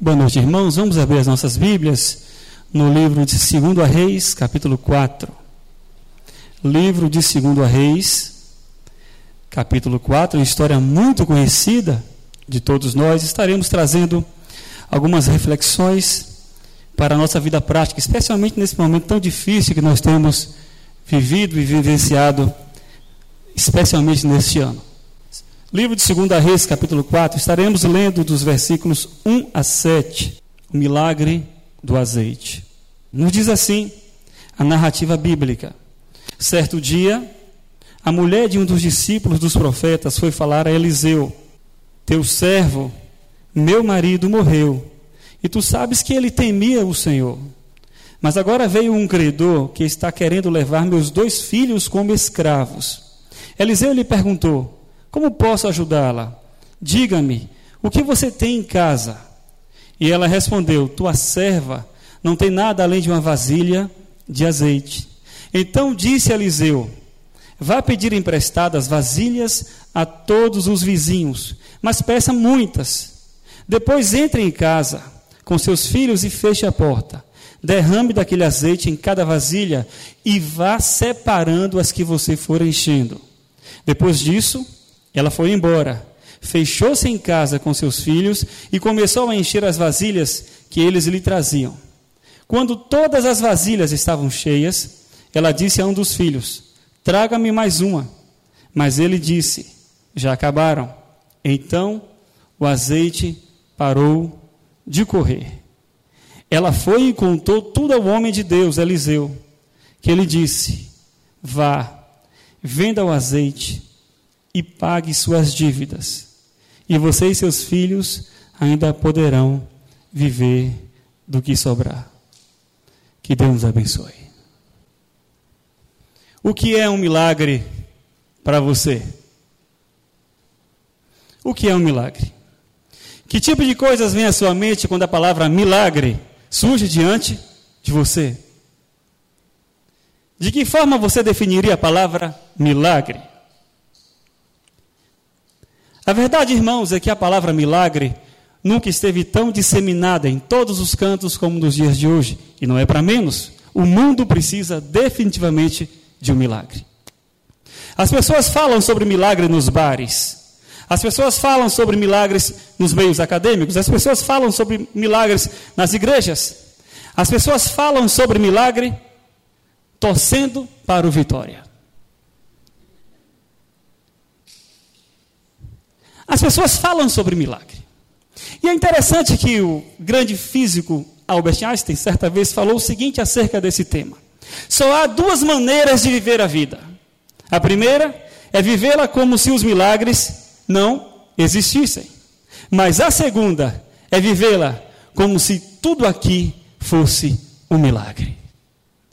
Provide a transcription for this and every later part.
Boa noite, irmãos. Vamos abrir as nossas Bíblias no livro de 2 Reis, capítulo 4. Livro de 2 Reis, capítulo 4, uma história muito conhecida de todos nós. Estaremos trazendo algumas reflexões para a nossa vida prática, especialmente nesse momento tão difícil que nós temos vivido e vivenciado, especialmente neste ano. Livro de 2 Reis, capítulo 4, estaremos lendo dos versículos 1 a 7, o milagre do azeite. Nos diz assim a narrativa bíblica. Certo dia, a mulher de um dos discípulos dos profetas foi falar a Eliseu: Teu servo, meu marido, morreu, e tu sabes que ele temia o Senhor. Mas agora veio um credor que está querendo levar meus dois filhos como escravos. Eliseu lhe perguntou: como posso ajudá-la? Diga-me, o que você tem em casa? E ela respondeu: Tua serva não tem nada além de uma vasilha de azeite. Então disse Eliseu: Vá pedir emprestadas vasilhas a todos os vizinhos, mas peça muitas. Depois entre em casa com seus filhos e feche a porta. Derrame daquele azeite em cada vasilha e vá separando as que você for enchendo. Depois disso, ela foi embora, fechou-se em casa com seus filhos e começou a encher as vasilhas que eles lhe traziam. Quando todas as vasilhas estavam cheias, ela disse a um dos filhos: Traga-me mais uma. Mas ele disse: Já acabaram. Então o azeite parou de correr. Ela foi e contou tudo ao homem de Deus, Eliseu, que ele disse: Vá, venda o azeite e pague suas dívidas. E você e seus filhos ainda poderão viver do que sobrar. Que Deus nos abençoe. O que é um milagre para você? O que é um milagre? Que tipo de coisas vem à sua mente quando a palavra milagre surge diante de você? De que forma você definiria a palavra milagre? A verdade, irmãos, é que a palavra milagre nunca esteve tão disseminada em todos os cantos como nos dias de hoje. E não é para menos. O mundo precisa definitivamente de um milagre. As pessoas falam sobre milagre nos bares. As pessoas falam sobre milagres nos meios acadêmicos. As pessoas falam sobre milagres nas igrejas. As pessoas falam sobre milagre torcendo para o vitória. As pessoas falam sobre milagre. E é interessante que o grande físico Albert Einstein, certa vez, falou o seguinte acerca desse tema: só há duas maneiras de viver a vida. A primeira é vivê-la como se os milagres não existissem. Mas a segunda é vivê-la como se tudo aqui fosse um milagre.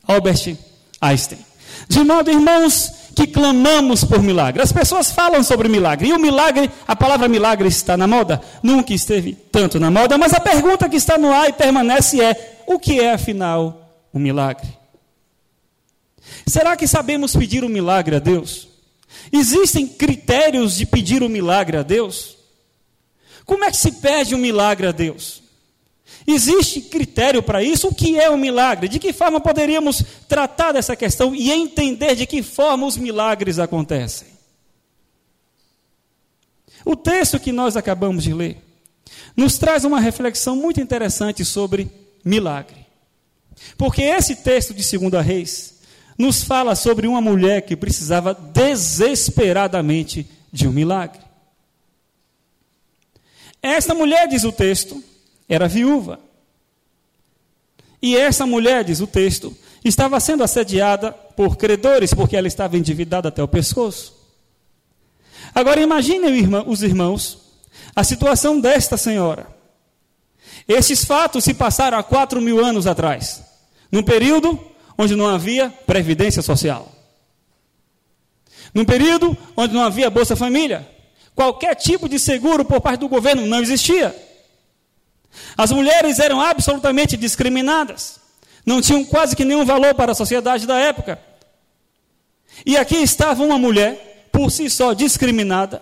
Albert Einstein. De modo, irmãos, que clamamos por milagre. As pessoas falam sobre milagre. E o milagre, a palavra milagre está na moda? Nunca esteve tanto na moda, mas a pergunta que está no ar e permanece é: o que é afinal o um milagre? Será que sabemos pedir um milagre a Deus? Existem critérios de pedir um milagre a Deus? Como é que se pede um milagre a Deus? Existe critério para isso? O que é um milagre? De que forma poderíamos tratar dessa questão e entender de que forma os milagres acontecem? O texto que nós acabamos de ler nos traz uma reflexão muito interessante sobre milagre. Porque esse texto de 2 Reis nos fala sobre uma mulher que precisava desesperadamente de um milagre. Esta mulher, diz o texto, era viúva. E essa mulher, diz o texto, estava sendo assediada por credores, porque ela estava endividada até o pescoço. Agora imaginem os irmãos a situação desta senhora. Esses fatos se passaram há quatro mil anos atrás, num período onde não havia previdência social, num período onde não havia Bolsa Família, qualquer tipo de seguro por parte do governo não existia. As mulheres eram absolutamente discriminadas, não tinham quase que nenhum valor para a sociedade da época. E aqui estava uma mulher, por si só discriminada,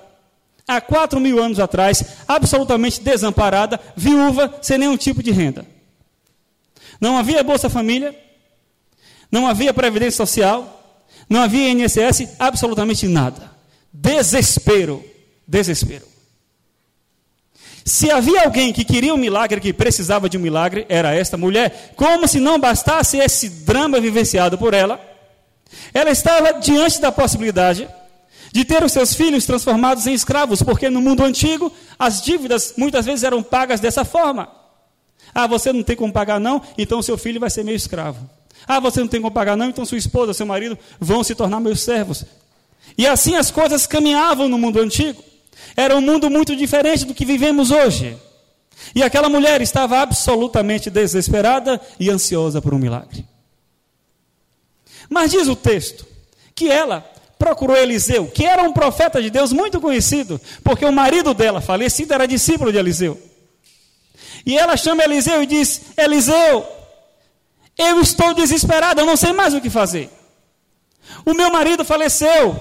há quatro mil anos atrás, absolutamente desamparada, viúva, sem nenhum tipo de renda. Não havia Bolsa Família, não havia Previdência Social, não havia INSS, absolutamente nada. Desespero, desespero. Se havia alguém que queria um milagre, que precisava de um milagre, era esta mulher. Como se não bastasse esse drama vivenciado por ela, ela estava diante da possibilidade de ter os seus filhos transformados em escravos, porque no mundo antigo as dívidas muitas vezes eram pagas dessa forma. Ah, você não tem como pagar não, então seu filho vai ser meu escravo. Ah, você não tem como pagar não, então sua esposa, seu marido vão se tornar meus servos. E assim as coisas caminhavam no mundo antigo. Era um mundo muito diferente do que vivemos hoje. E aquela mulher estava absolutamente desesperada e ansiosa por um milagre. Mas diz o texto que ela procurou Eliseu, que era um profeta de Deus muito conhecido, porque o marido dela, falecido, era discípulo de Eliseu. E ela chama Eliseu e diz: Eliseu, eu estou desesperada, eu não sei mais o que fazer. O meu marido faleceu,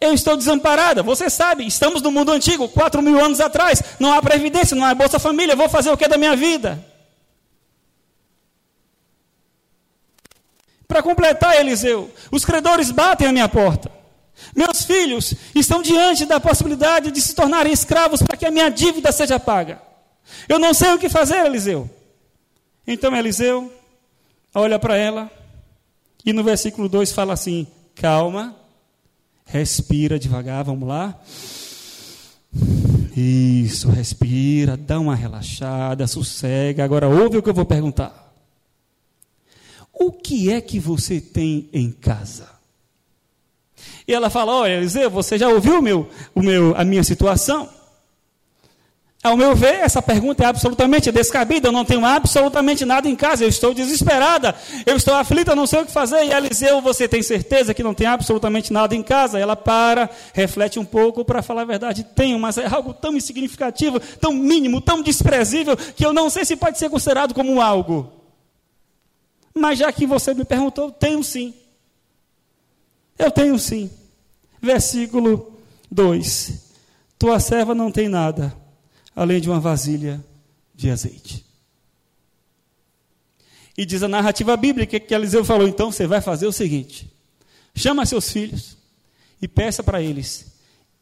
eu estou desamparada. Você sabe, estamos no mundo antigo, quatro mil anos atrás, não há previdência, não há Bolsa Família, vou fazer o que da minha vida? Para completar, Eliseu, os credores batem à minha porta. Meus filhos estão diante da possibilidade de se tornarem escravos para que a minha dívida seja paga. Eu não sei o que fazer, Eliseu. Então Eliseu olha para ela e no versículo 2 fala assim: calma, respira devagar, vamos lá. Isso, respira, dá uma relaxada, sossega. Agora ouve o que eu vou perguntar. O que é que você tem em casa? E ela fala: Olha, Eliseu, você já ouviu o meu, o meu, a minha situação? Ao meu ver, essa pergunta é absolutamente descabida. Eu não tenho absolutamente nada em casa. Eu estou desesperada. Eu estou aflita, não sei o que fazer. E Eliseu, você tem certeza que não tem absolutamente nada em casa? Ela para, reflete um pouco para falar a verdade. Tenho, mas é algo tão insignificativo, tão mínimo, tão desprezível, que eu não sei se pode ser considerado como algo. Mas já que você me perguntou, tenho sim. Eu tenho sim. Versículo 2: Tua serva não tem nada, além de uma vasilha de azeite. E diz a narrativa bíblica que Eliseu falou: então você vai fazer o seguinte: chama seus filhos e peça para eles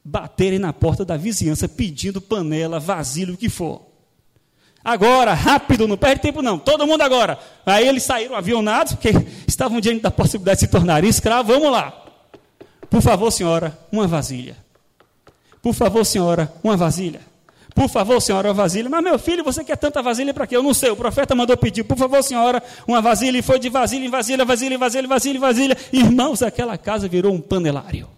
baterem na porta da vizinhança pedindo panela, vasilha, o que for. Agora, rápido, não perde tempo não. Todo mundo agora. Aí eles saíram avionados, porque estavam diante da possibilidade de se tornarem escravos. Vamos lá. Por favor, senhora, uma vasilha. Por favor, senhora, uma vasilha. Por favor, senhora, uma vasilha. Mas, meu filho, você quer tanta vasilha para quê? Eu não sei. O profeta mandou pedir. Por favor, senhora, uma vasilha. E foi de vasilha em vasilha, vasilha, vasilha, vasilha, vasilha. Irmãos, aquela casa virou um panelário.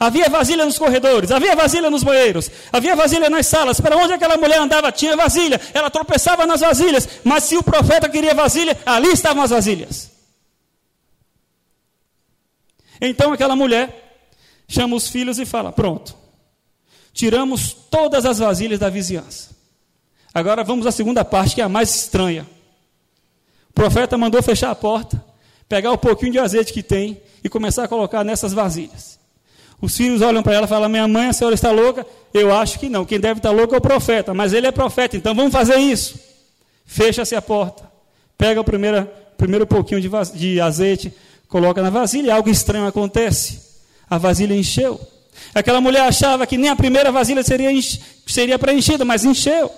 Havia vasilha nos corredores, havia vasilha nos banheiros, havia vasilha nas salas. Para onde aquela mulher andava tinha vasilha. Ela tropeçava nas vasilhas. Mas se o profeta queria vasilha, ali estavam as vasilhas. Então aquela mulher chama os filhos e fala: Pronto, tiramos todas as vasilhas da vizinhança. Agora vamos à segunda parte, que é a mais estranha. O profeta mandou fechar a porta, pegar o pouquinho de azeite que tem e começar a colocar nessas vasilhas. Os filhos olham para ela e falam: Minha mãe, a senhora está louca? Eu acho que não. Quem deve estar louco é o profeta, mas ele é profeta, então vamos fazer isso. Fecha-se a porta, pega o primeiro, primeiro pouquinho de, de azeite, coloca na vasilha, e algo estranho acontece. A vasilha encheu. Aquela mulher achava que nem a primeira vasilha seria, seria preenchida, mas encheu.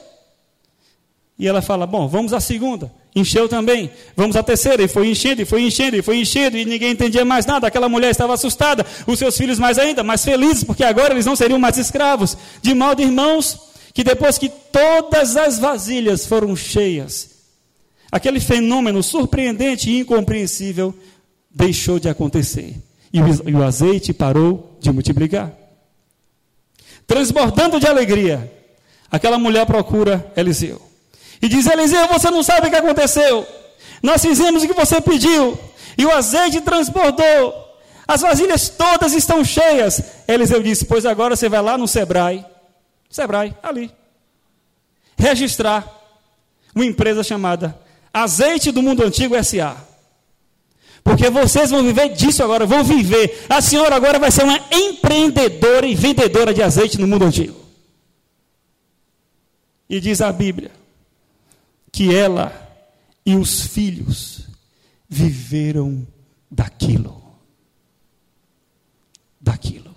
E ela fala: Bom, vamos à segunda. Encheu também. Vamos à terceira. E foi enchendo, e foi enchendo, e foi enchendo, e ninguém entendia mais nada. Aquela mulher estava assustada. Os seus filhos mais ainda, mais felizes, porque agora eles não seriam mais escravos. De modo, irmãos, que depois que todas as vasilhas foram cheias, aquele fenômeno surpreendente e incompreensível deixou de acontecer. E o, azeite parou de multiplicar. Transbordando de alegria, aquela mulher procura Eliseu. E diz: Eliseu, você não sabe o que aconteceu. Nós fizemos o que você pediu. E o azeite transbordou. As vasilhas todas estão cheias. Eliseu disse: Pois agora você vai lá no Sebrae. Sebrae, ali. Registrar uma empresa chamada Azeite do Mundo Antigo SA. Porque vocês vão viver disso agora, vão viver. A senhora agora vai ser uma empreendedora e vendedora de azeite no mundo antigo. E diz a Bíblia que ela e os filhos viveram daquilo. Daquilo.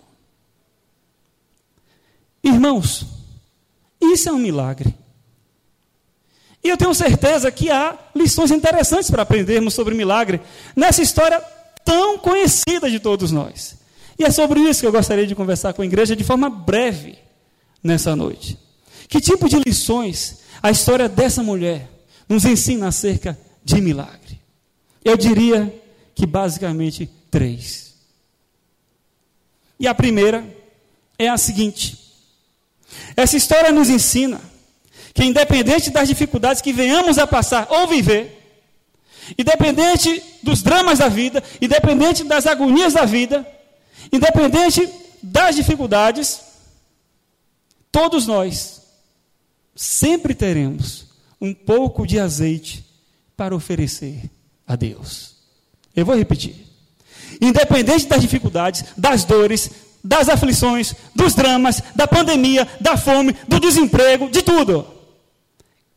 Irmãos, isso é um milagre. E eu tenho certeza que há lições interessantes para aprendermos sobre milagre nessa história tão conhecida de todos nós. E é sobre isso que eu gostaria de conversar com a igreja de forma breve nessa noite. Que tipo de lições a história dessa mulher nos ensina acerca de milagre? Eu diria que basicamente três. E a primeira é a seguinte: essa história nos ensina que independente das dificuldades que venhamos a passar ou viver, independente dos dramas da vida, independente das agonias da vida, independente das dificuldades, todos nós sempre teremos um pouco de azeite para oferecer a Deus. Eu vou repetir. Independente das dificuldades, das dores, das aflições, dos dramas, da pandemia, da fome, do desemprego, de tudo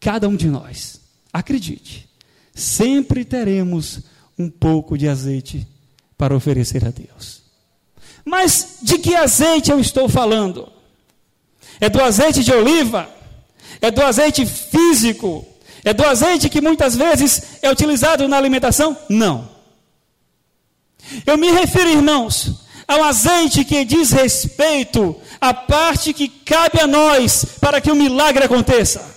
cada um de nós, acredite, sempre teremos um pouco de azeite para oferecer a Deus. Mas de que azeite eu estou falando? É do azeite de oliva? É do azeite físico? É do azeite que muitas vezes é utilizado na alimentação? Não. Eu me refiro, irmãos, ao azeite que diz respeito à parte que cabe a nós para que o milagre aconteça.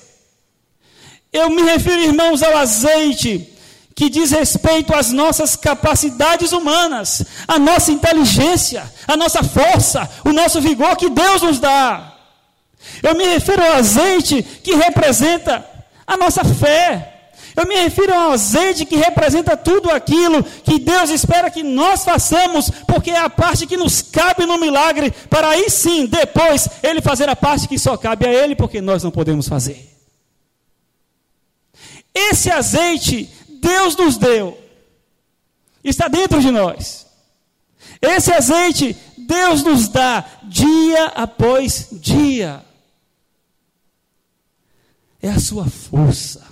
Eu me refiro, irmãos, ao azeite que diz respeito às nossas capacidades humanas, à nossa inteligência, à nossa força, o nosso vigor que Deus nos dá. Eu me refiro ao azeite que representa a nossa fé. Eu me refiro ao azeite que representa tudo aquilo que Deus espera que nós façamos, porque é a parte que nos cabe no milagre, para aí sim, depois, Ele fazer a parte que só cabe a Ele, porque nós não podemos fazer. Esse azeite Deus nos deu, está dentro de nós. Esse azeite Deus nos dá dia após dia. É a sua força,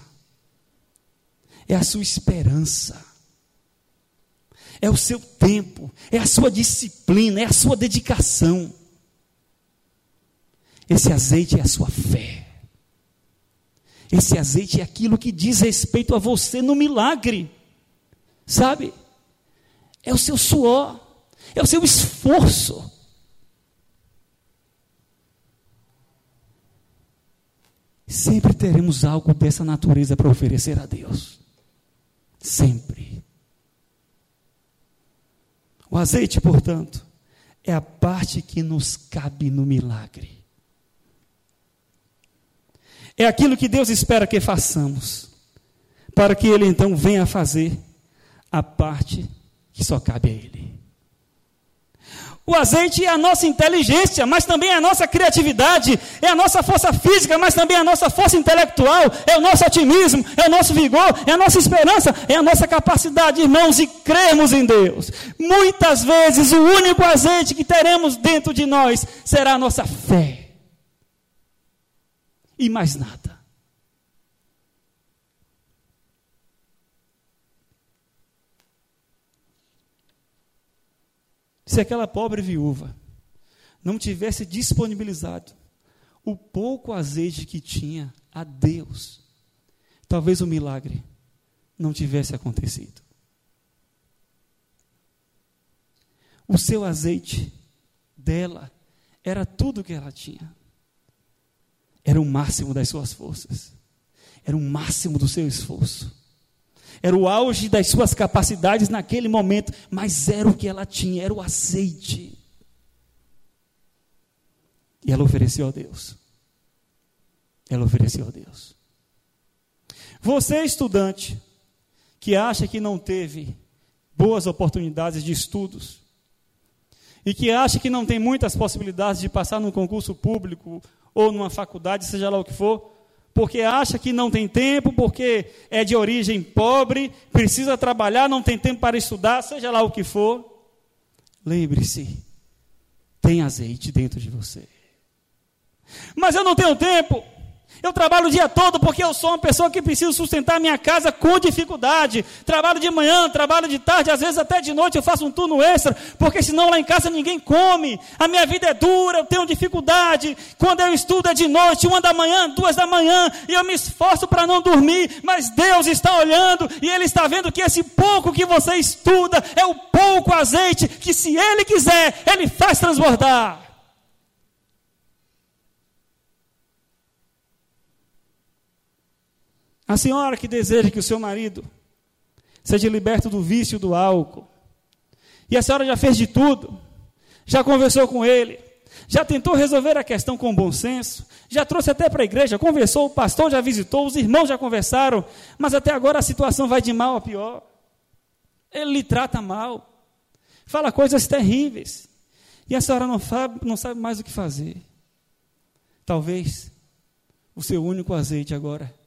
é a sua esperança, é o seu tempo, é a sua disciplina, é a sua dedicação. Esse azeite é a sua fé. Esse azeite é aquilo que diz respeito a você no milagre. Sabe? É o seu suor, é o seu esforço. Sempre teremos algo dessa natureza para oferecer a Deus. Sempre. O azeite, portanto, é a parte que nos cabe no milagre. É aquilo que Deus espera que façamos, para que Ele então venha fazer a parte que só cabe a Ele. O azeite é a nossa inteligência, mas também é a nossa criatividade, é a nossa força física, mas também é a nossa força intelectual, é o nosso otimismo, é o nosso vigor, é a nossa esperança, é a nossa capacidade, irmãos, de crermos em Deus. Muitas vezes o único azeite que teremos dentro de nós será a nossa fé e mais nada. Se aquela pobre viúva não tivesse disponibilizado o pouco azeite que tinha a Deus, talvez o milagre não tivesse acontecido. O seu azeite dela era tudo que ela tinha era o máximo das suas forças, era o máximo do seu esforço, era o auge das suas capacidades naquele momento, mas era o que ela tinha, era o azeite. E ela ofereceu a Deus. Ela ofereceu a Deus. Você, estudante, que acha que não teve boas oportunidades de estudos, e que acha que não tem muitas possibilidades de passar num concurso público ou numa faculdade, seja lá o que for, porque acha que não tem tempo, porque é de origem pobre, precisa trabalhar, não tem tempo para estudar, seja lá o que for. Lembre-se, tem azeite dentro de você. Mas eu não tenho tempo. Eu trabalho o dia todo porque eu sou uma pessoa que preciso sustentar minha casa com dificuldade. Trabalho de manhã, trabalho de tarde, às vezes até de noite eu faço um turno extra, porque senão lá em casa ninguém come. A minha vida é dura, eu tenho dificuldade. Quando eu estudo é de noite, uma da manhã, duas da manhã, e eu me esforço para não dormir, mas Deus está olhando e Ele está vendo que esse pouco que você estuda é o pouco azeite que, se Ele quiser, Ele faz transbordar. A senhora que deseja que o seu marido seja liberto do vício do álcool, e a senhora já fez de tudo, já conversou com ele, já tentou resolver a questão com bom senso, já trouxe até para a igreja, conversou, o pastor já visitou, os irmãos já conversaram, mas até agora a situação vai de mal a pior. Ele lhe trata mal, fala coisas terríveis, e a senhora não sabe, não sabe mais o que fazer. Talvez o seu único azeite agora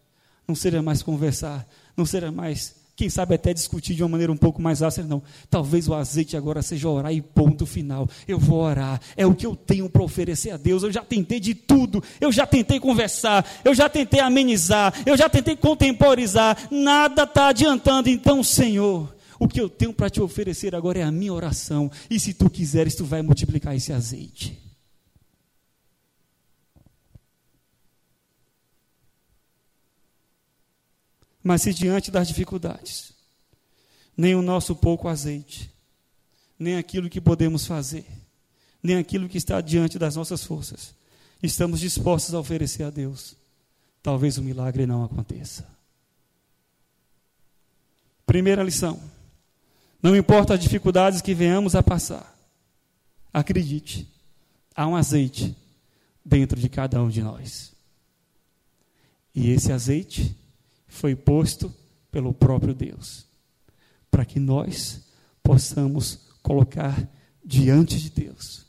não seria mais conversar, não seria mais, quem sabe até discutir de uma maneira um pouco mais ácida, não. Talvez o azeite agora seja orar e ponto final. Eu vou orar, é o que eu tenho para oferecer a Deus. Eu já tentei de tudo, eu já tentei conversar, eu já tentei amenizar, eu já tentei contemporizar, nada está adiantando. Então, Senhor, o que eu tenho para te oferecer agora é a minha oração, e se tu quiseres, tu vai multiplicar esse azeite. Mas se diante das dificuldades, nem o nosso pouco azeite, nem aquilo que podemos fazer, nem aquilo que está diante das nossas forças, estamos dispostos a oferecer a Deus, talvez o milagre não aconteça. Primeira lição: não importa as dificuldades que venhamos a passar, acredite, há um azeite dentro de cada um de nós. E esse azeite foi posto pelo próprio Deus, para que nós possamos colocar diante de Deus,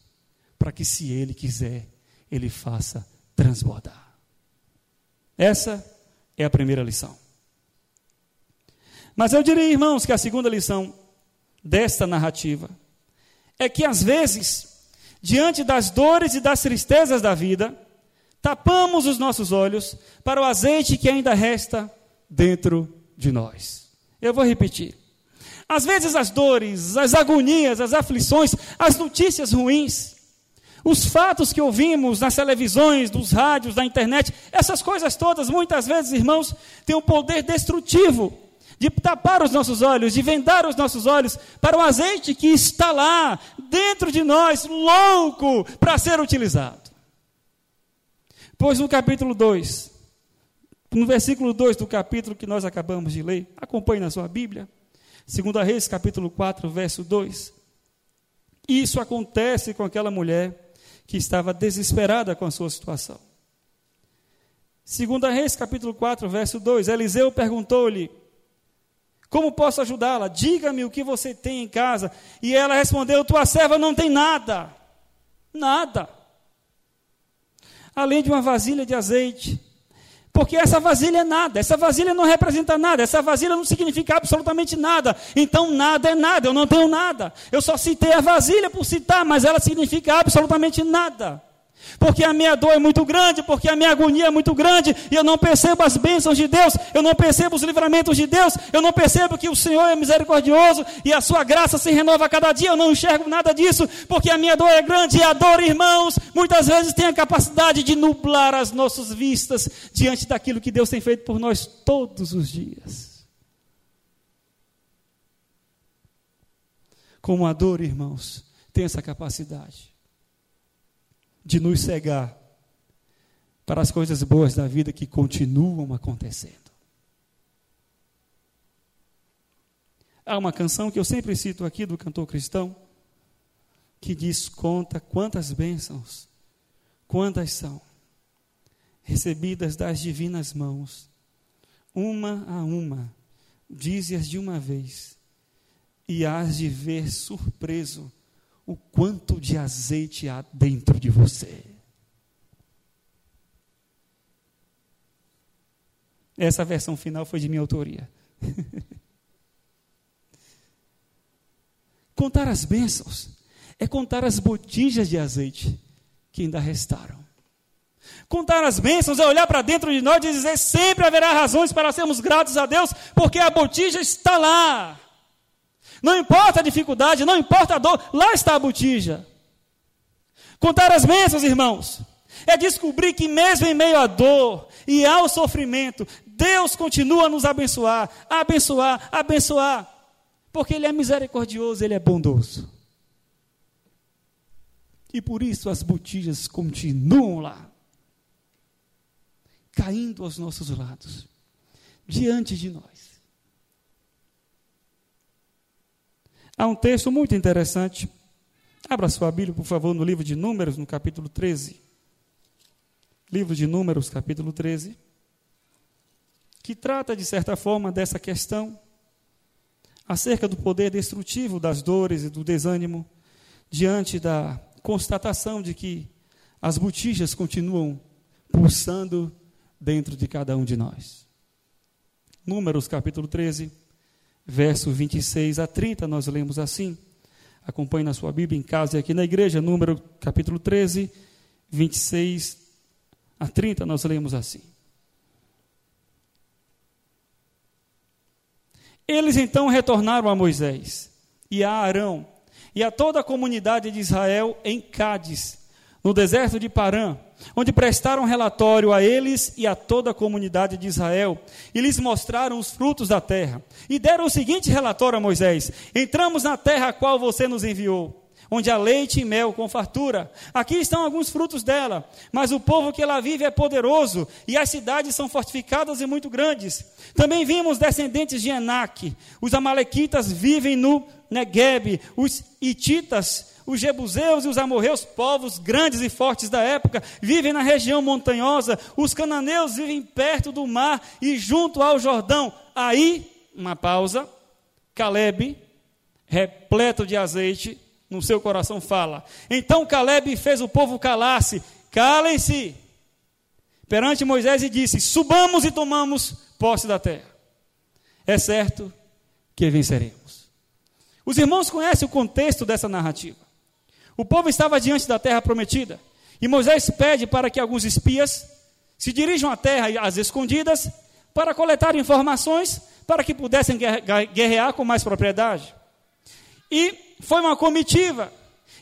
para que, se Ele quiser, Ele faça transbordar. Essa é a primeira lição. Mas eu diria, irmãos, que a segunda lição desta narrativa é que, às vezes, diante das dores e das tristezas da vida, tapamos os nossos olhos para o azeite que ainda resta dentro de nós. Eu vou repetir. Às vezes as dores, as agonias, as aflições, as notícias ruins, os fatos que ouvimos nas televisões, dos rádios, da internet, essas coisas todas, muitas vezes, irmãos, têm um poder destrutivo de tapar os nossos olhos, de vendar os nossos olhos para o azeite que está lá, dentro de nós, louco para ser utilizado. Pois no capítulo 2, no versículo 2 do capítulo que nós acabamos de ler, acompanhe na sua Bíblia, 2 Reis, capítulo 4, verso 2. Isso acontece com aquela mulher que estava desesperada com a sua situação. 2 Reis, capítulo 4, verso 2. Eliseu perguntou-lhe: Como posso ajudá-la? Diga-me o que você tem em casa. E ela respondeu: Tua serva não tem nada. Nada. Além de uma vasilha de azeite porque essa vasilha é nada, essa vasilha não representa nada, essa vasilha não significa absolutamente nada. Então nada é nada, eu não tenho nada. Eu só citei a vasilha por citar, mas ela significa absolutamente nada porque a minha dor é muito grande, porque a minha agonia é muito grande, e eu não percebo as bênçãos de Deus, eu não percebo os livramentos de Deus, eu não percebo que o Senhor é misericordioso e a sua graça se renova a cada dia, eu não enxergo nada disso, porque a minha dor é grande, e a dor, irmãos, muitas vezes tem a capacidade de nublar as nossas vistas diante daquilo que Deus tem feito por nós todos os dias. Como a dor, irmãos, tem essa capacidade de nos cegar para as coisas boas da vida que continuam acontecendo. Há uma canção que eu sempre cito aqui do cantor cristão, que diz: Conta quantas bênçãos, quantas são, recebidas das divinas mãos, uma a uma, dize-as de uma vez, e hás de ver surpreso o quanto de azeite há dentro de você. Essa versão final foi de minha autoria. contar as bênçãos é contar as botijas de azeite que ainda restaram. Contar as bênçãos é olhar para dentro de nós e dizer: sempre haverá razões para sermos gratos a Deus, porque a botija está lá. Não importa a dificuldade, não importa a dor, lá está a botija. Contar as bênçãos, irmãos, é descobrir que mesmo em meio à dor e ao sofrimento, Deus continua a nos abençoar, a abençoar, a abençoar, porque Ele é misericordioso, Ele é bondoso. E por isso as botijas continuam lá caindo aos nossos lados, diante de nós. Há um texto muito interessante. Abra sua Bíblia, por favor, no livro de Números, no capítulo 13. Livro de Números, capítulo 13. Que trata, de certa forma, dessa questão acerca do poder destrutivo das dores e do desânimo diante da constatação de que as botijas continuam pulsando dentro de cada um de nós. Números capítulo 13, verso 26 a 30, nós lemos assim. Acompanhe na sua Bíblia em casa e aqui na igreja, número capítulo 13, 26 a 30, nós lemos assim. Eles então retornaram a Moisés e a Arão e a toda a comunidade de Israel em Cádiz, no deserto de Parã, onde prestaram relatório a eles e a toda a comunidade de Israel, e lhes mostraram os frutos da terra. E deram o seguinte relatório a Moisés: Entramos na terra a qual você nos enviou onde há leite e mel com fartura. Aqui estão alguns frutos dela, mas o povo que lá vive é poderoso, e as cidades são fortificadas e muito grandes. Também vimos descendentes de Enaque. Os amalequitas vivem no Negueb, os ititas os jebuseus e os amorreus, povos grandes e fortes da época, vivem na região montanhosa, os cananeus vivem perto do mar e junto ao Jordão. Aí, uma pausa, Caleb, repleto de azeite, no seu coração fala. Então Caleb fez o povo calar-se, calem-se, perante Moisés e disse: Subamos e tomamos posse da terra. É certo que venceremos. Os irmãos conhecem o contexto dessa narrativa. O povo estava diante da terra prometida. E Moisés pede para que alguns espias se dirijam à terra às escondidas para coletar informações para que pudessem guerrear com mais propriedade. E foi uma comitiva.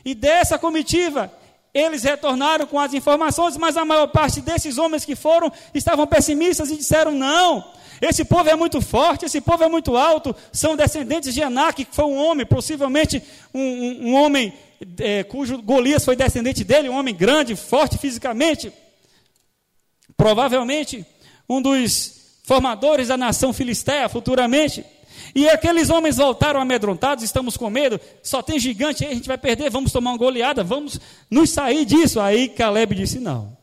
E dessa comitiva, eles retornaram com as informações, mas a maior parte desses homens que foram estavam pessimistas e disseram: não, esse povo é muito forte, esse povo é muito alto, são descendentes de Anak, que foi um homem, possivelmente um, um, um homem é, cujo Golias foi descendente dele, um homem grande, forte fisicamente, provavelmente um dos formadores da nação filisteia futuramente. E aqueles homens voltaram amedrontados, estamos com medo, só tem gigante aí, a gente vai perder, vamos tomar uma goleada, vamos nos sair disso. Aí Caleb disse: Não.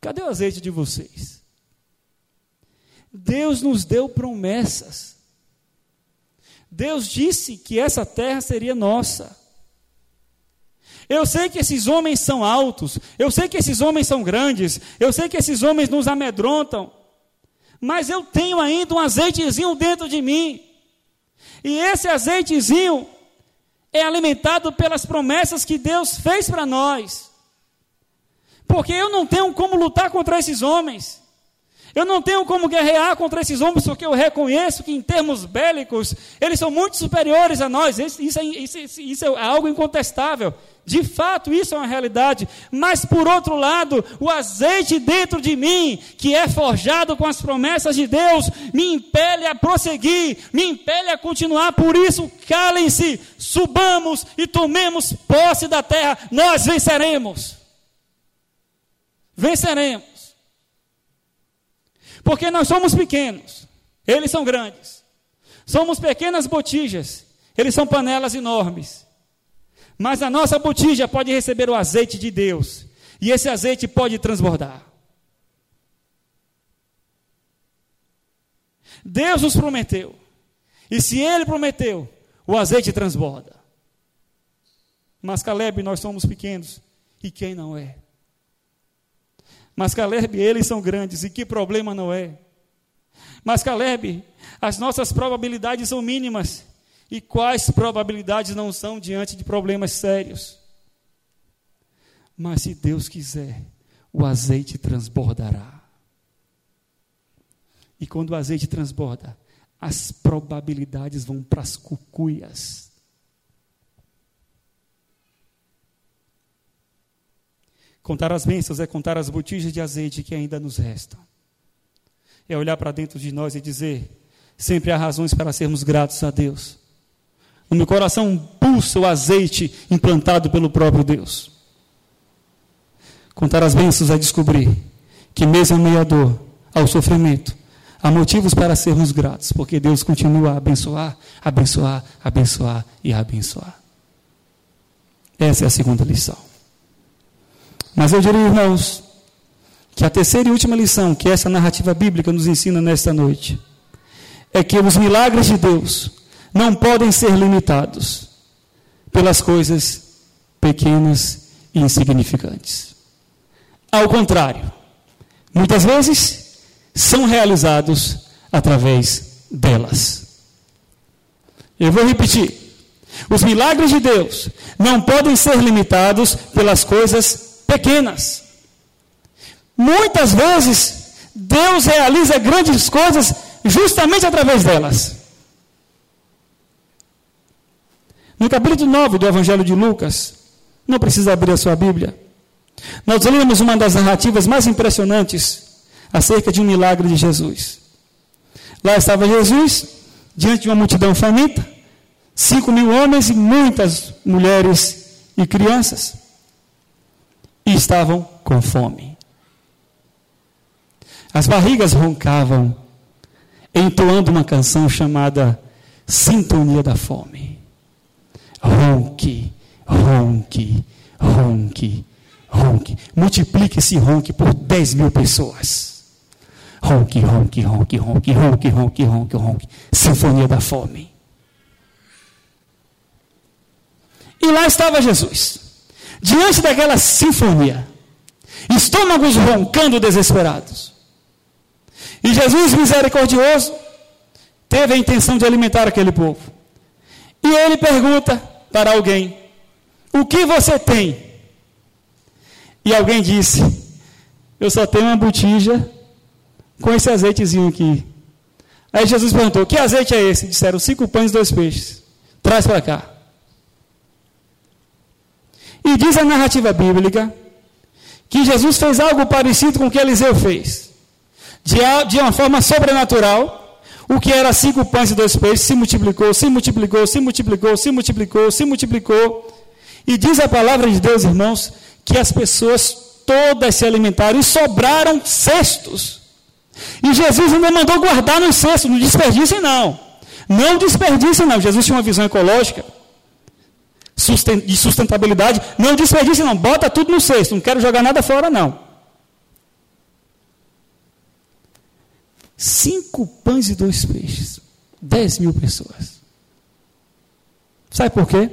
Cadê o azeite de vocês? Deus nos deu promessas. Deus disse que essa terra seria nossa. Eu sei que esses homens são altos, eu sei que esses homens são grandes, eu sei que esses homens nos amedrontam, mas eu tenho ainda um azeitezinho dentro de mim, e esse azeitezinho é alimentado pelas promessas que Deus fez para nós, porque eu não tenho como lutar contra esses homens. Eu não tenho como guerrear contra esses homens, porque eu reconheço que, em termos bélicos, eles são muito superiores a nós. Isso, isso, é, isso, isso é algo incontestável. De fato, isso é uma realidade. Mas, por outro lado, o azeite dentro de mim, que é forjado com as promessas de Deus, me impele a prosseguir, me impele a continuar. Por isso, calem-se, subamos e tomemos posse da terra. Nós venceremos. Venceremos. Porque nós somos pequenos, eles são grandes. Somos pequenas botijas, eles são panelas enormes. Mas a nossa botija pode receber o azeite de Deus, e esse azeite pode transbordar. Deus nos prometeu, e se Ele prometeu, o azeite transborda. Mas Caleb, nós somos pequenos, e quem não é? Mas Caleb, eles são grandes e que problema não é? Mas Caleb, as nossas probabilidades são mínimas. E quais probabilidades não são diante de problemas sérios? Mas se Deus quiser, o azeite transbordará. E quando o azeite transborda, as probabilidades vão para as cucuias. Contar as bênçãos é contar as botijas de azeite que ainda nos restam. É olhar para dentro de nós e dizer: sempre há razões para sermos gratos a Deus. No meu coração pulsa o azeite implantado pelo próprio Deus. Contar as bênçãos é descobrir que, mesmo em meio à dor, ao sofrimento, há motivos para sermos gratos, porque Deus continua a abençoar, abençoar, abençoar e abençoar. Essa é a segunda lição. Mas eu diria, irmãos, que a terceira e última lição que essa narrativa bíblica nos ensina nesta noite é que os milagres de Deus não podem ser limitados pelas coisas pequenas e insignificantes. Ao contrário, muitas vezes são realizados através delas. Eu vou repetir. Os milagres de Deus não podem ser limitados pelas coisas pequenas. Muitas vezes, Deus realiza grandes coisas justamente através delas. No capítulo 9 do Evangelho de Lucas, não precisa abrir a sua Bíblia, nós lemos uma das narrativas mais impressionantes acerca de um milagre de Jesus. Lá estava Jesus, diante de uma multidão faminta, cinco mil homens e muitas mulheres e crianças e estavam com fome. As barrigas roncavam, entoando uma canção chamada Sintonia da Fome. Ronque, ronque, ronque, ronque. Multiplique esse ronque por 10 mil pessoas. Ronque, ronque, ronque, ronque, ronque, ronque, ronque, ronque. Sinfonia da Fome. E lá estava Jesus diante daquela sinfonia, estômagos roncando desesperados. E Jesus, misericordioso, teve a intenção de alimentar aquele povo. E ele pergunta para alguém: O que você tem? E alguém disse: Eu só tenho uma botija com esse azeitezinho aqui. Aí Jesus perguntou: Que azeite é esse? Disseram: Cinco pães e dois peixes. Traz para cá. E diz a narrativa bíblica que Jesus fez algo parecido com o que Eliseu fez. De, de uma forma sobrenatural, o que era cinco pães e dois peixes se multiplicou, se multiplicou, se multiplicou, se multiplicou, se multiplicou. E diz a palavra de Deus, irmãos, que as pessoas todas se alimentaram e sobraram cestos. E Jesus ainda mandou guardar nos cestos, não desperdicem não. Não desperdicem não. Jesus tinha uma visão ecológica de sustentabilidade. Não desperdice, não. Bota tudo no cesto. Não quero jogar nada fora, não. Cinco pães e dois peixes. Dez mil pessoas. Sabe por quê?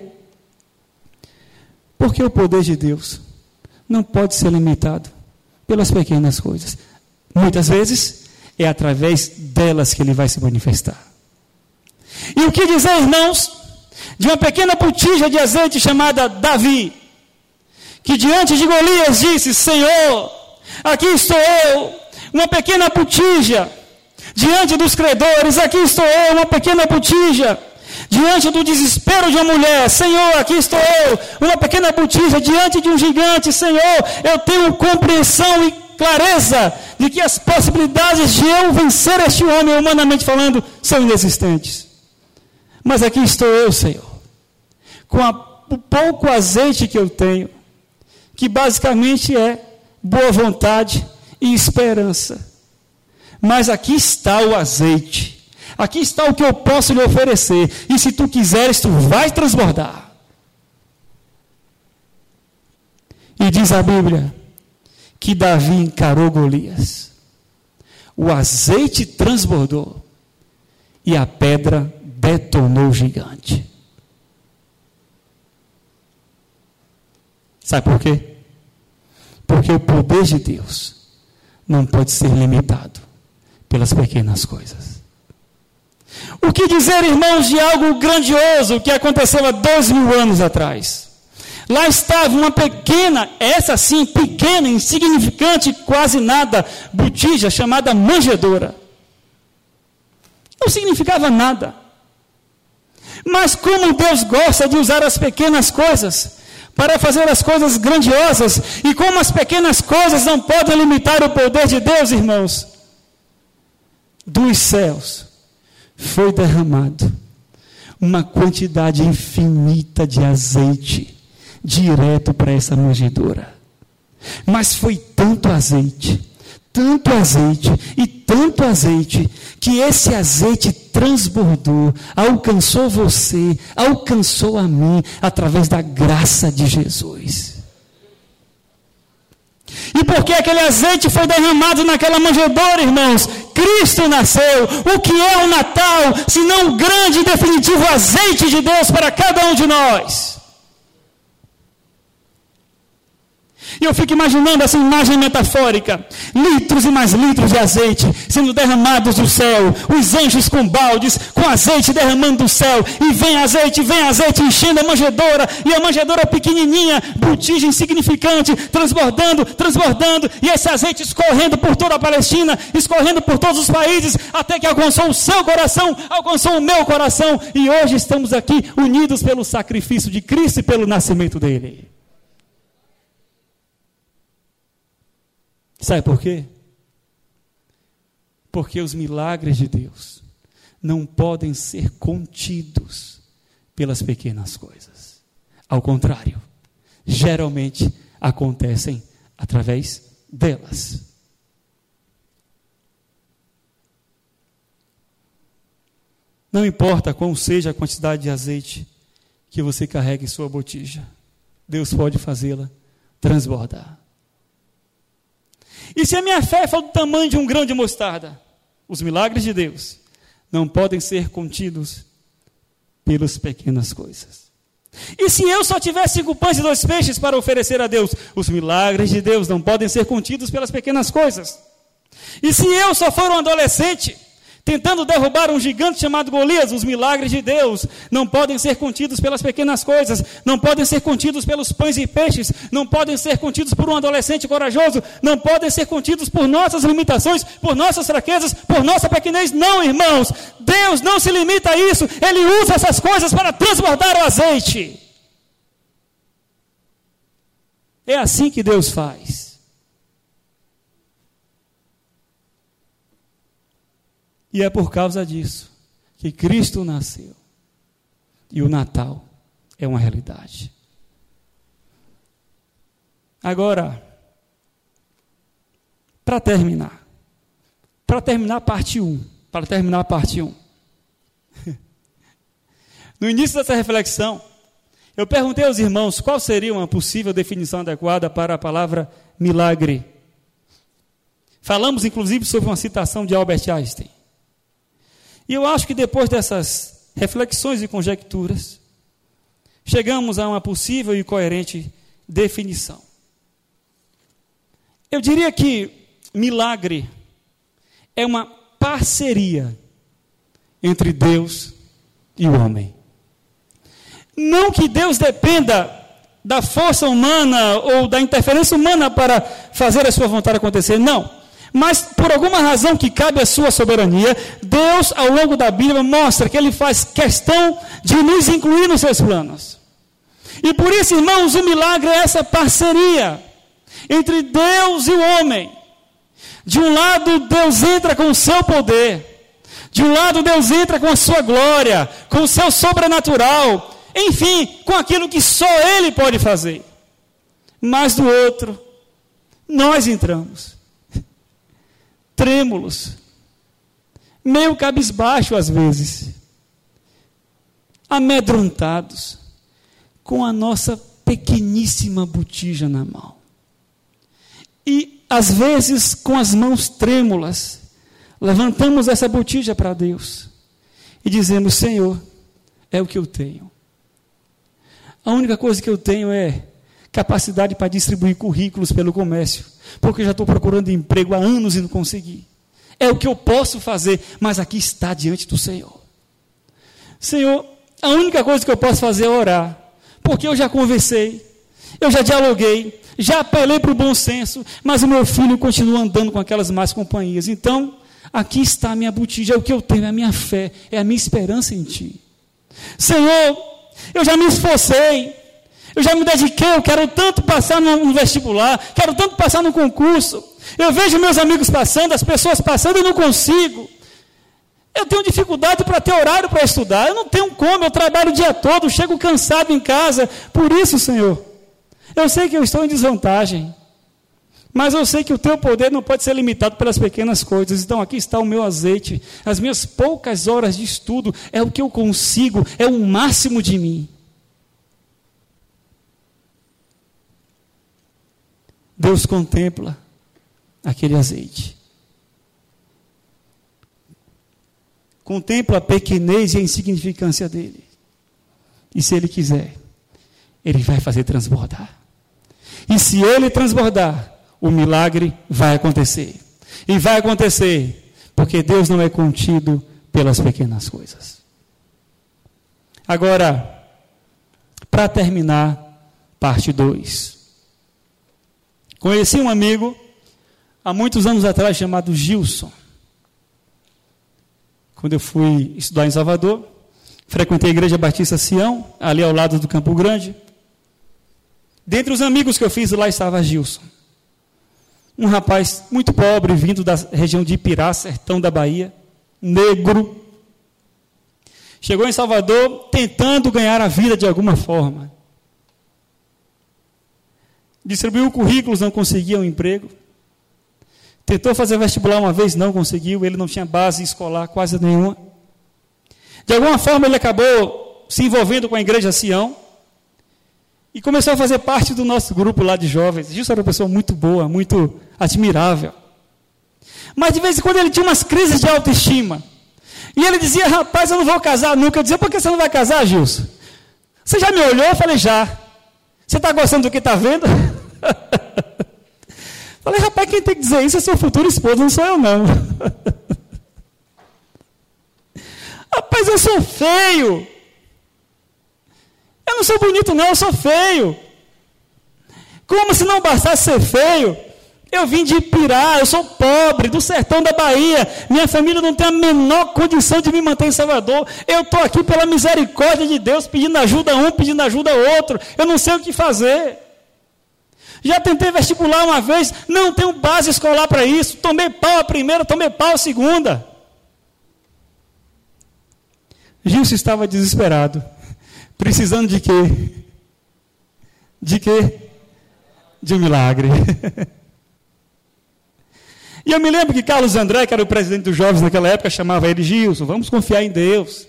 Porque o poder de Deus não pode ser limitado pelas pequenas coisas. Muitas vezes é através delas que ele vai se manifestar. E o que dizer, irmãos, de uma pequena botija de azeite chamada Davi, que diante de Golias disse: Senhor, aqui estou eu, uma pequena botija, diante dos credores, aqui estou eu, uma pequena botija, diante do desespero de uma mulher, Senhor, aqui estou eu, uma pequena botija, diante de um gigante, Senhor, eu tenho compreensão e clareza de que as possibilidades de eu vencer este homem, humanamente falando, são inexistentes. Mas aqui estou eu, Senhor, com a, o pouco azeite que eu tenho, que basicamente é boa vontade e esperança. Mas aqui está o azeite. Aqui está o que eu posso lhe oferecer. E se tu quiseres, tu vais transbordar. E diz a Bíblia que Davi encarou Golias. O azeite transbordou e a pedra detonou o gigante. Sabe por quê? Porque o poder de Deus não pode ser limitado pelas pequenas coisas. O que dizer, irmãos, de algo grandioso que aconteceu há dois mil anos atrás? Lá estava uma pequena, essa sim, pequena, insignificante, quase nada, botija chamada manjedoura. Não significava nada. Mas como Deus gosta de usar as pequenas coisas para fazer as coisas grandiosas, e como as pequenas coisas não podem limitar o poder de Deus, irmãos, dos céus foi derramado uma quantidade infinita de azeite direto para essa manjedoura. Mas foi tanto azeite, tanto azeite e tanto azeite, que esse azeite transbordou, alcançou você, alcançou a mim, através da graça de Jesus. E porque aquele azeite foi derramado naquela manjedoura, irmãos, Cristo nasceu. O que é o Natal, senão o grande e definitivo azeite de Deus para cada um de nós? E eu fico imaginando essa imagem metafórica: litros e mais litros de azeite sendo derramados do céu, os anjos com baldes, com azeite derramando do céu, e vem azeite, vem azeite enchendo a manjedoura, e a manjedoura pequenininha, botija insignificante, transbordando, transbordando, e esse azeite escorrendo por toda a Palestina, escorrendo por todos os países, até que alcançou o seu coração, alcançou o meu coração, e hoje estamos aqui unidos pelo sacrifício de Cristo e pelo nascimento dele. Sabe por quê? Porque os milagres de Deus não podem ser contidos pelas pequenas coisas. Ao contrário, geralmente acontecem através delas. Não importa qual seja a quantidade de azeite que você carrega em sua botija, Deus pode fazê-la transbordar. E se a minha fé for do tamanho de um grão de mostarda, os milagres de Deus não podem ser contidos pelas pequenas coisas. E se eu só tiver cinco pães e dois peixes para oferecer a Deus, os milagres de Deus não podem ser contidos pelas pequenas coisas. E se eu só for um adolescente tentando derrubar um gigante chamado Golias. Os milagres de Deus não podem ser contidos pelas pequenas coisas, não podem ser contidos pelos pães e peixes, não podem ser contidos por um adolescente corajoso, não podem ser contidos por nossas limitações, por nossas fraquezas, por nossa pequenez. Não, irmãos, Deus não se limita a isso, Ele usa essas coisas para transbordar o azeite. É assim que Deus faz. E é por causa disso que Cristo nasceu. E o Natal é uma realidade. Agora, para terminar, para terminar a parte 1, para terminar a parte 1. No início dessa reflexão, eu perguntei aos irmãos qual seria uma possível definição adequada para a palavra milagre. Falamos inclusive sobre uma citação de Albert Einstein. E eu acho que depois dessas reflexões e conjecturas, chegamos a uma possível e coerente definição. Eu diria que milagre é uma parceria entre Deus e o homem. Não que Deus dependa da força humana ou da interferência humana para fazer a sua vontade acontecer. Não. Mas por alguma razão que cabe à sua soberania, Deus, ao longo da Bíblia, mostra que Ele faz questão de nos incluir nos seus planos. E por isso, irmãos, o milagre é essa parceria entre Deus e o homem. De um lado, Deus entra com o seu poder. De um lado, Deus entra com a sua glória, com o seu sobrenatural. Enfim, com aquilo que só Ele pode fazer. Mas do outro, nós entramos trêmulos, meio cabisbaixo às vezes, amedrontados, com a nossa pequeníssima botija na mão. E às vezes com as mãos trêmulas, levantamos essa botija para Deus e dizemos: Senhor, é o que eu tenho. A única coisa que eu tenho é capacidade para distribuir currículos pelo comércio, porque eu já estou procurando emprego há anos e não consegui. É o que eu posso fazer, mas aqui está diante do Senhor. Senhor, a única coisa que eu posso fazer é orar, porque eu já conversei, eu já dialoguei, já apelei para o bom senso, mas o meu filho continua andando com aquelas más companhias. Então, aqui está a minha botija, é o que eu tenho, é a minha fé, é a minha esperança em Ti. Senhor, eu já me esforcei, eu já me dediquei, eu quero tanto passar no vestibular, quero tanto passar no concurso. Eu vejo meus amigos passando, as pessoas passando e não consigo. Eu tenho dificuldade para ter horário para estudar. Eu não tenho como, eu trabalho o dia todo, chego cansado em casa. Por isso, Senhor, eu sei que eu estou em desvantagem. Mas eu sei que o teu poder não pode ser limitado pelas pequenas coisas. Então aqui está o meu azeite. As minhas poucas horas de estudo é o que eu consigo, é o máximo de mim. Deus contempla aquele azeite. Contempla a pequenez e a insignificância dele. E se ele quiser, ele vai fazer transbordar. E se ele transbordar, o milagre vai acontecer. E vai acontecer, porque Deus não é contido pelas pequenas coisas. Agora, para terminar, parte 2. Conheci um amigo há muitos anos atrás chamado Gilson. Quando eu fui estudar em Salvador, frequentei a Igreja Batista Sião, ali ao lado do Campo Grande. Dentre os amigos que eu fiz lá estava Gilson. Um rapaz muito pobre, vindo da região de Ipirá, sertão da Bahia, negro. Chegou em Salvador tentando ganhar a vida de alguma forma. Distribuiu currículos, não conseguia um emprego. Tentou fazer vestibular uma vez, não conseguiu. Ele não tinha base escolar quase nenhuma. De alguma forma, ele acabou se envolvendo com a igreja Sião. E começou a fazer parte do nosso grupo lá de jovens. Gilson era uma pessoa muito boa, muito admirável. Mas de vez em quando ele tinha umas crises de autoestima. E ele dizia, rapaz, eu não vou casar nunca. Eu dizia, por que você não vai casar, Gilson? Você já me olhou? Eu falei, já. Você está gostando do que está vendo? falei, rapaz, quem tem que dizer isso é seu futuro esposo, não sou eu não. rapaz, eu sou feio. Eu não sou bonito, não, eu sou feio. Como se não bastasse ser feio, eu vim de Ipirá, eu sou pobre, do sertão da Bahia. Minha família não tem a menor condição de me manter em Salvador. Eu estou aqui pela misericórdia de Deus, pedindo ajuda a um, pedindo ajuda a outro. Eu não sei o que fazer. Já tentei vestibular uma vez, não tenho base escolar para isso. Tomei pau a primeira, tomei pau a segunda. Gilson estava desesperado. Precisando de quê? De quê? De um milagre. e eu me lembro que Carlos André, que era o presidente dos jovens naquela época, chamava ele Gilson, vamos confiar em Deus.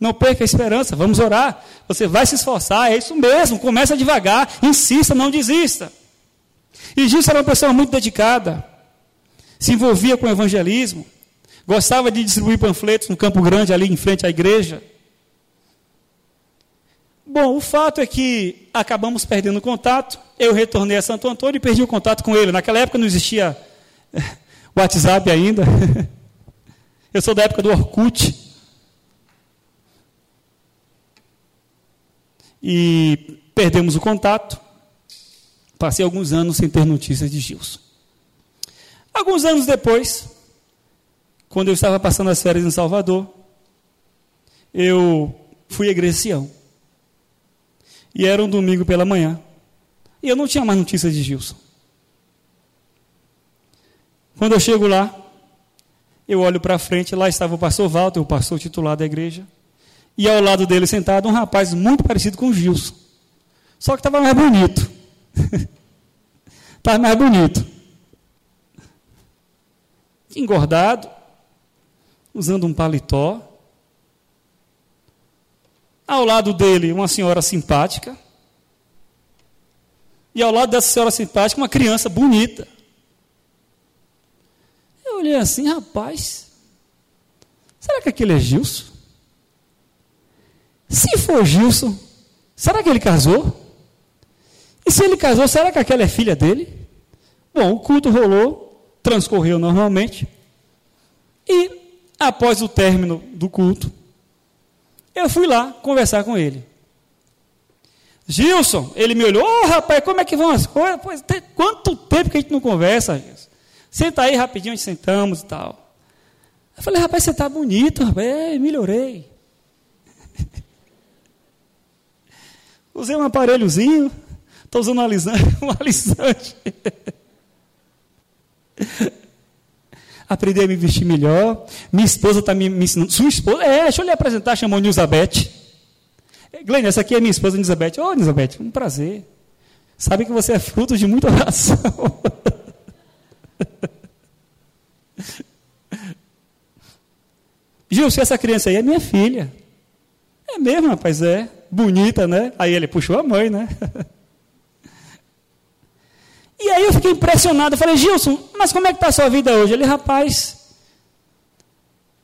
Não perca a esperança, vamos orar. Você vai se esforçar, é isso mesmo. Começa devagar, insista, não desista. E Gilson era uma pessoa muito dedicada, se envolvia com o evangelismo, gostava de distribuir panfletos no Campo Grande, ali em frente à igreja. Bom, o fato é que acabamos perdendo contato. Eu retornei a Santo Antônio e perdi o contato com ele. Naquela época não existia WhatsApp ainda. Eu sou da época do Orkut. E perdemos o contato. Passei alguns anos sem ter notícias de Gilson. Alguns anos depois, quando eu estava passando as férias em Salvador, eu fui à. E era um domingo pela manhã. E eu não tinha mais notícias de Gilson. Quando eu chego lá, eu olho para frente, lá estava o pastor Walter, o pastor titular da igreja. E ao lado dele sentado um rapaz muito parecido com o Gilson. Só que estava mais bonito. estava mais bonito. Engordado, usando um paletó, ao lado dele, uma senhora simpática. E ao lado dessa senhora simpática, uma criança bonita. Eu olhei assim, rapaz, será que aquele é Gilson? Se for Gilson, será que ele casou? E se ele casou, será que aquela é filha dele? Bom, o culto rolou, transcorreu normalmente. E após o término do culto, eu fui lá conversar com ele. Gilson, ele me olhou, ô oh, rapaz, como é que vão as coisas? Pois, tem, quanto tempo que a gente não conversa, Gilson? Senta aí rapidinho, a gente sentamos e tal. Eu falei, rapaz, você está bonito, rapaz. É, melhorei. Usei um aparelhozinho, estou usando um alisante. Aprendi a me vestir melhor. Minha esposa está me, me, ensinando. Sua esposa? É, deixa eu lhe apresentar, chamou Nilzabeth. Glenn, essa aqui é minha esposa Nilzabeth. Ô, oh, Nilzabeth, um prazer. Sabe que você é fruto de muita oração. Gilson, essa criança aí é minha filha. É mesmo, rapaz, é. Bonita, né? Aí ele puxou a mãe, né? E aí eu fiquei impressionado. Eu falei, Gilson, mas como é que está a sua vida hoje? Ele, rapaz,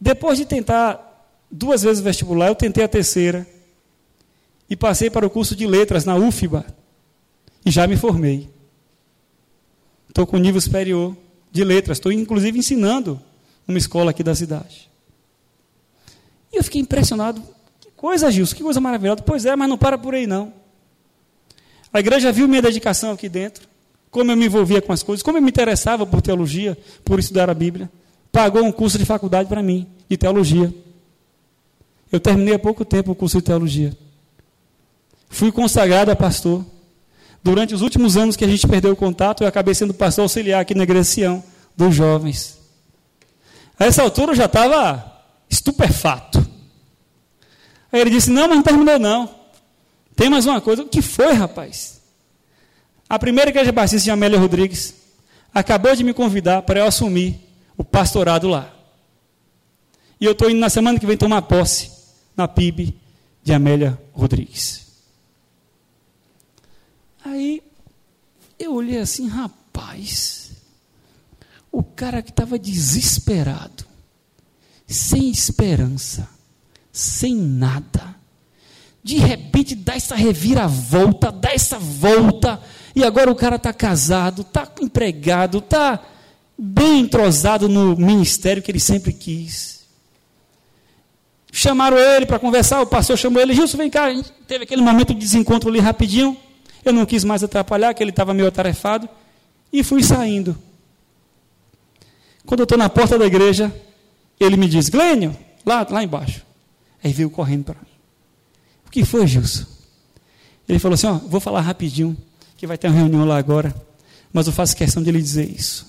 depois de tentar duas vezes o vestibular, eu tentei a terceira. E passei para o curso de letras na UFBA. E já me formei. Estou com nível superior de letras. Estou, inclusive, ensinando numa escola aqui da cidade. E eu fiquei impressionado. Coisa, Gilson, que coisa maravilhosa. Pois é, mas não para por aí, não. A igreja viu minha dedicação aqui dentro, como eu me envolvia com as coisas, como eu me interessava por teologia, por estudar a Bíblia. Pagou um curso de faculdade para mim, de teologia. Eu terminei há pouco tempo o curso de teologia. Fui consagrado a pastor. Durante os últimos anos que a gente perdeu o contato, eu acabei sendo pastor auxiliar aqui na igreja Sião, dos jovens. A essa altura eu já estava estupefato. Aí ele disse: Não, mas não terminou, não. Tem mais uma coisa. O que foi, rapaz? A primeira igreja batista de Amélia Rodrigues acabou de me convidar para eu assumir o pastorado lá. E eu estou indo na semana que vem tomar posse na PIB de Amélia Rodrigues. Aí eu olhei assim, rapaz, o cara que estava desesperado, sem esperança, sem nada, de repente dá essa reviravolta, dá essa volta, e agora o cara está casado, está empregado, está bem entrosado no ministério que ele sempre quis. Chamaram ele para conversar, o pastor chamou ele, Gilson, vem cá, teve aquele momento de desencontro ali rapidinho. Eu não quis mais atrapalhar, que ele estava meio atarefado, e fui saindo. Quando eu estou na porta da igreja, ele me diz, Glênio, lá, lá embaixo. Aí veio correndo para mim. O que foi, Gilson? Ele falou assim: ó, vou falar rapidinho, que vai ter uma reunião lá agora, mas eu faço questão de lhe dizer isso.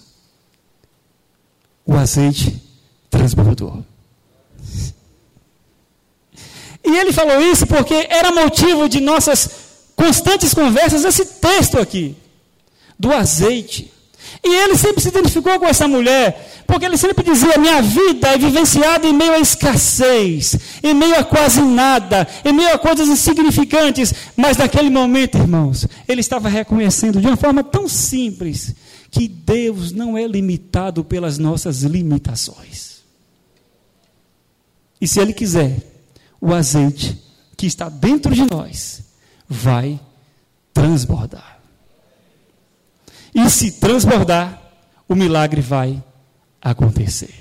O azeite transbordou. E ele falou isso porque era motivo de nossas constantes conversas esse texto aqui, do azeite. E ele sempre se identificou com essa mulher, porque ele sempre dizia: minha vida é vivenciada em meio à escassez, em meio a quase nada, em meio a coisas insignificantes. Mas naquele momento, irmãos, ele estava reconhecendo de uma forma tão simples que Deus não é limitado pelas nossas limitações. E se Ele quiser, o azeite que está dentro de nós vai transbordar. E se transbordar, o milagre vai acontecer.